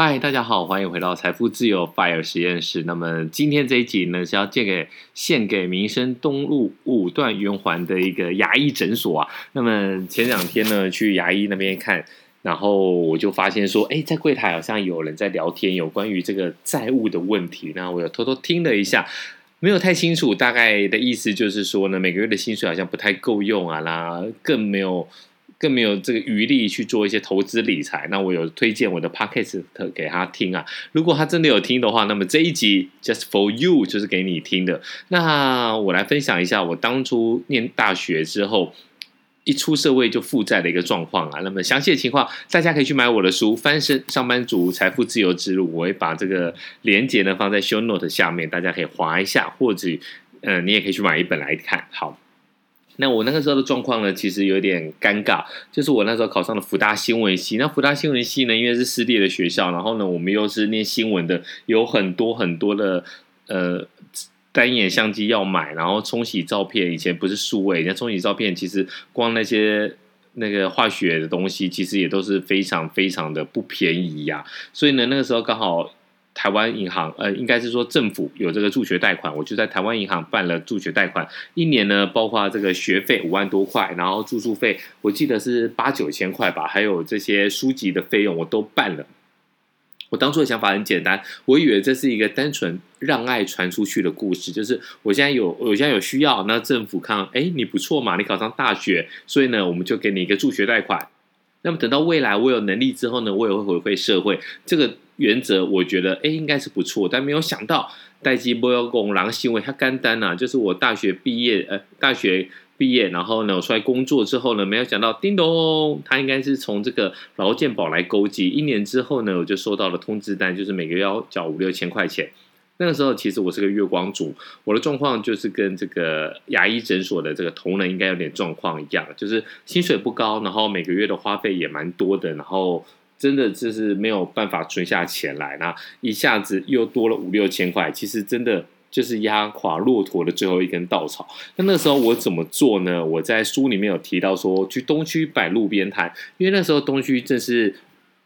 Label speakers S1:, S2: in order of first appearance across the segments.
S1: 嗨，大家好，欢迎回到财富自由 Fire 实验室。那么今天这一集呢，是要借给献给民生东路五段圆环的一个牙医诊所啊。那么前两天呢，去牙医那边看，然后我就发现说，哎，在柜台好像有人在聊天，有关于这个债务的问题。那我又偷偷听了一下，没有太清楚，大概的意思就是说呢，每个月的薪水好像不太够用啊，那更没有。更没有这个余力去做一些投资理财。那我有推荐我的 podcast 给他听啊。如果他真的有听的话，那么这一集 just for you 就是给你听的。那我来分享一下我当初念大学之后一出社会就负债的一个状况啊。那么详细的情况，大家可以去买我的书《翻身上班族财富自由之路》，我会把这个连接呢放在 show note 下面，大家可以划一下，或者嗯、你也可以去买一本来看。好。那我那个时候的状况呢，其实有点尴尬，就是我那时候考上了福大新闻系。那福大新闻系呢，因为是私立的学校，然后呢，我们又是念新闻的，有很多很多的呃单眼相机要买，然后冲洗照片，以前不是数位，那冲洗照片其实光那些那个化学的东西，其实也都是非常非常的不便宜呀、所以呢，那个时候刚好。台湾银行，呃，应该是说政府有这个助学贷款，我就在台湾银行办了助学贷款，一年呢，包括这个学费五万多块，然后住宿费我记得是八九千块吧，还有这些书籍的费用我都办了。我当初的想法很简单，我以为这是一个单纯让爱传出去的故事，就是我现在有，我现在有需要，那政府看，哎，你不错嘛，你考上大学，所以呢，我们就给你一个助学贷款。那么等到未来我有能力之后呢，我也会回馈社会。这个原则我觉得诶应该是不错，但没有想到代志不要讲，然后行为他干单呐，就是我大学毕业呃大学毕业，然后呢我出来工作之后呢，没有想到叮咚，他应该是从这个劳健保来勾稽，一年之后呢我就收到了通知单，就是每个月要缴五六千块钱。那个时候其实我是个月光族，我的状况就是跟这个牙医诊所的这个同仁应该有点状况一样，就是薪水不高，然后每个月的花费也蛮多的，然后真的就是没有办法存下钱来，那一下子又多了五六千块，其实真的就是压垮骆驼的最后一根稻草。那那时候我怎么做呢？我在书里面有提到说，去东区摆路边摊，因为那时候东区正是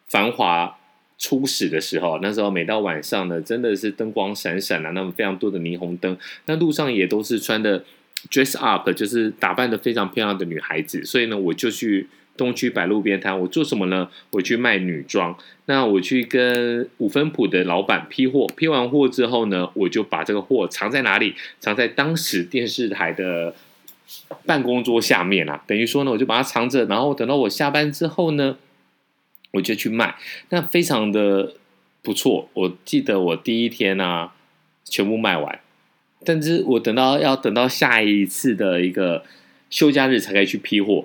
S1: 繁华。初始的时候，那时候每到晚上呢，真的是灯光闪闪啊，那么非常多的霓虹灯，那路上也都是穿的 dress up，就是打扮的非常漂亮的女孩子，所以呢，我就去东区摆路边摊。我做什么呢？我去卖女装。那我去跟五分埔的老板批货，批完货之后呢，我就把这个货藏在哪里？藏在当时电视台的办公桌下面啊。等于说呢，我就把它藏着，然后等到我下班之后呢。我就去卖，那非常的不错。我记得我第一天啊，全部卖完，但是我等到要等到下一次的一个休假日才可以去批货。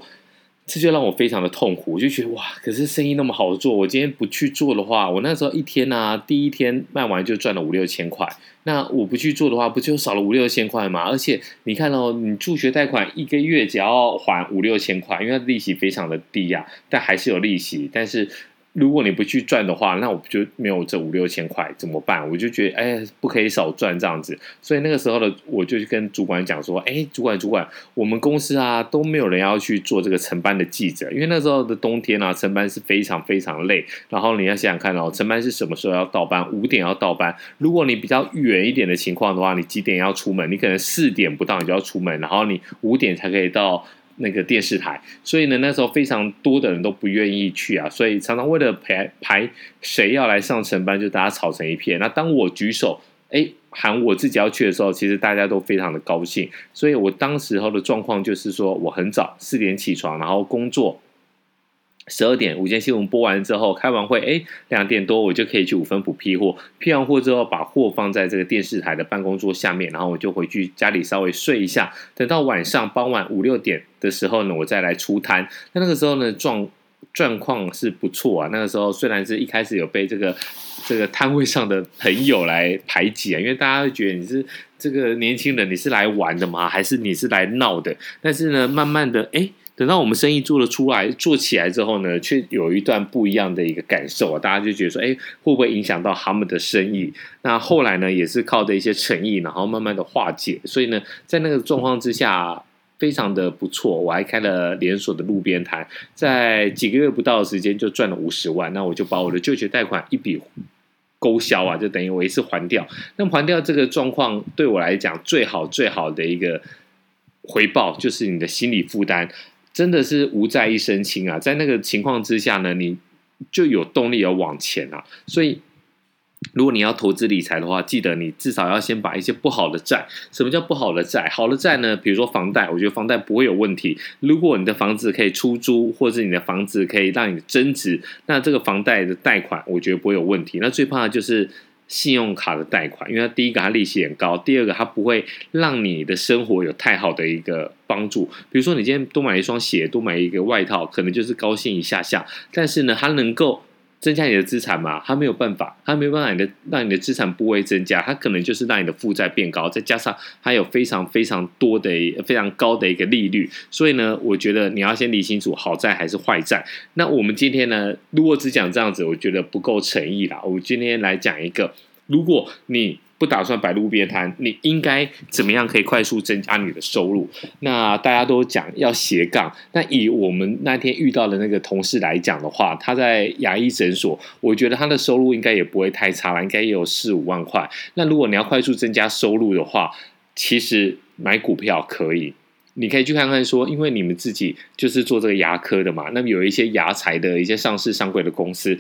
S1: 这就让我非常的痛苦，我就觉得哇，可是生意那么好做，我今天不去做的话，我那时候一天啊，第一天卖完就赚了五六千块。那我不去做的话，不就少了五六千块吗？而且你看哦，你助学贷款一个月只要还五六千块，因为它利息非常的低呀，但还是有利息，但是。如果你不去赚的话，那我就没有这五六千块怎么办？我就觉得，哎，不可以少赚这样子。所以那个时候呢，我就跟主管讲说，哎，主管主管，我们公司啊都没有人要去做这个晨班的记者，因为那时候的冬天啊，晨班是非常非常累。然后你要想想看哦，晨班是什么时候要到班？五点要到班。如果你比较远一点的情况的话，你几点要出门？你可能四点不到你就要出门，然后你五点才可以到。那个电视台，所以呢，那时候非常多的人都不愿意去啊，所以常常为了排排谁要来上晨班，就大家吵成一片。那当我举手，哎，喊我自己要去的时候，其实大家都非常的高兴。所以我当时候的状况就是说，我很早四点起床，然后工作。十二点，午间新闻播完之后，开完会，哎，两点多我就可以去五分埔批货。批完货之后，把货放在这个电视台的办公桌下面，然后我就回去家里稍微睡一下。等到晚上傍晚五六点的时候呢，我再来出摊。那那个时候呢，状状况是不错啊。那个时候虽然是一开始有被这个这个摊位上的朋友来排挤啊，因为大家会觉得你是这个年轻人，你是来玩的吗？还是你是来闹的？但是呢，慢慢的，哎。等到我们生意做了出来、做起来之后呢，却有一段不一样的一个感受啊！大家就觉得说，哎，会不会影响到他们的生意？那后来呢，也是靠着一些诚意，然后慢慢的化解。所以呢，在那个状况之下，非常的不错。我还开了连锁的路边摊，在几个月不到的时间就赚了五十万。那我就把我的就学贷款一笔勾销啊，就等于我一次还掉。那还掉这个状况对我来讲最好最好的一个回报，就是你的心理负担真的是无债一身轻啊。在那个情况之下呢，你就有动力要往前啊。所以。如果你要投资理财的话，记得你至少要先把一些不好的债。什么叫不好的债？好的债呢？比如说房贷，我觉得房贷不会有问题。如果你的房子可以出租，或者是你的房子可以让你增值，那这个房贷的贷款我觉得不会有问题。那最怕的就是信用卡的贷款，因为它第一个它利息很高，第二个它不会让你的生活有太好的一个帮助。比如说你今天多买一双鞋，多买一个外套，可能就是高兴一下下，但是呢，它能够。增加你的资产嘛？它没有办法，它没有办法你的让你的资产部位增加，它可能就是让你的负债变高，再加上它有非常非常多的非常高的一个利率，所以呢，我觉得你要先理清楚好债还是坏债。那我们今天呢，如果只讲这样子，我觉得不够诚意啦。我今天来讲一个，如果你。不打算摆路边摊，你应该怎么样可以快速增加你的收入？那大家都讲要斜杠，那以我们那天遇到的那个同事来讲的话，他在牙医诊所，我觉得他的收入应该也不会太差了，应该也有四五万块。那如果你要快速增加收入的话，其实买股票可以，你可以去看看说，因为你们自己就是做这个牙科的嘛，那么有一些牙材的一些上市上柜的公司。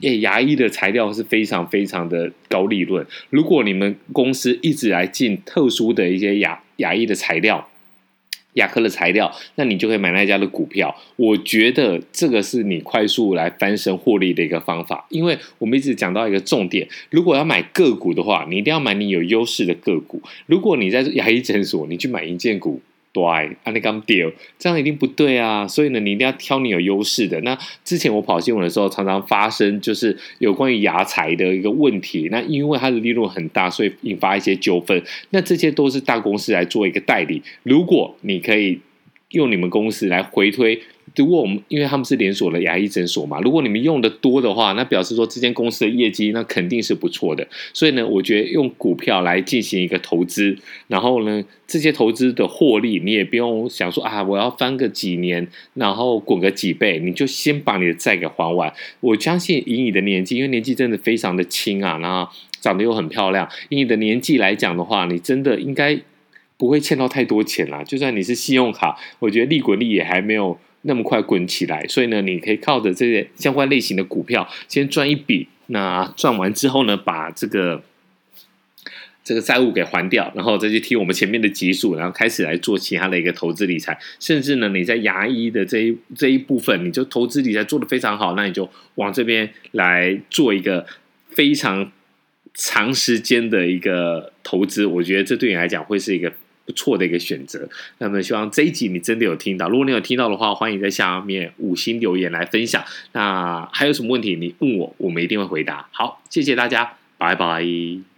S1: 诶，牙医的材料是非常非常的高利润。如果你们公司一直来进特殊的一些牙牙医的材料、牙科的材料，那你就可以买那家的股票。我觉得这个是你快速来翻身获利的一个方法。因为我们一直讲到一个重点，如果要买个股的话，你一定要买你有优势的个股。如果你在牙医诊所，你去买营建股。对，啊，你刚丢，这样一定不对啊！所以呢，你一定要挑你有优势的。那之前我跑新闻的时候，常常发生就是有关于牙材的一个问题。那因为它的利润很大，所以引发一些纠纷。那这些都是大公司来做一个代理。如果你可以用你们公司来回推。如果我们因为他们是连锁的牙医诊所嘛，如果你们用的多的话，那表示说这间公司的业绩那肯定是不错的。所以呢，我觉得用股票来进行一个投资，然后呢，这些投资的获利你也不用想说啊，我要翻个几年，然后滚个几倍，你就先把你的债给还完。我相信以你的年纪，因为年纪真的非常的轻啊，然后长得又很漂亮，以你的年纪来讲的话，你真的应该不会欠到太多钱啦。就算你是信用卡，我觉得利滚利也还没有。那么快滚起来，所以呢，你可以靠着这些相关类型的股票先赚一笔。那赚完之后呢，把这个这个债务给还掉，然后再去听我们前面的集数，然后开始来做其他的一个投资理财。甚至呢，你在牙医的这一这一部分，你就投资理财做得非常好，那你就往这边来做一个非常长时间的一个投资。我觉得这对你来讲会是一个。不错的一个选择，那么希望这一集你真的有听到。如果你有听到的话，欢迎在下面五星留言来分享。那还有什么问题你问我，我们一定会回答。好，谢谢大家，拜拜。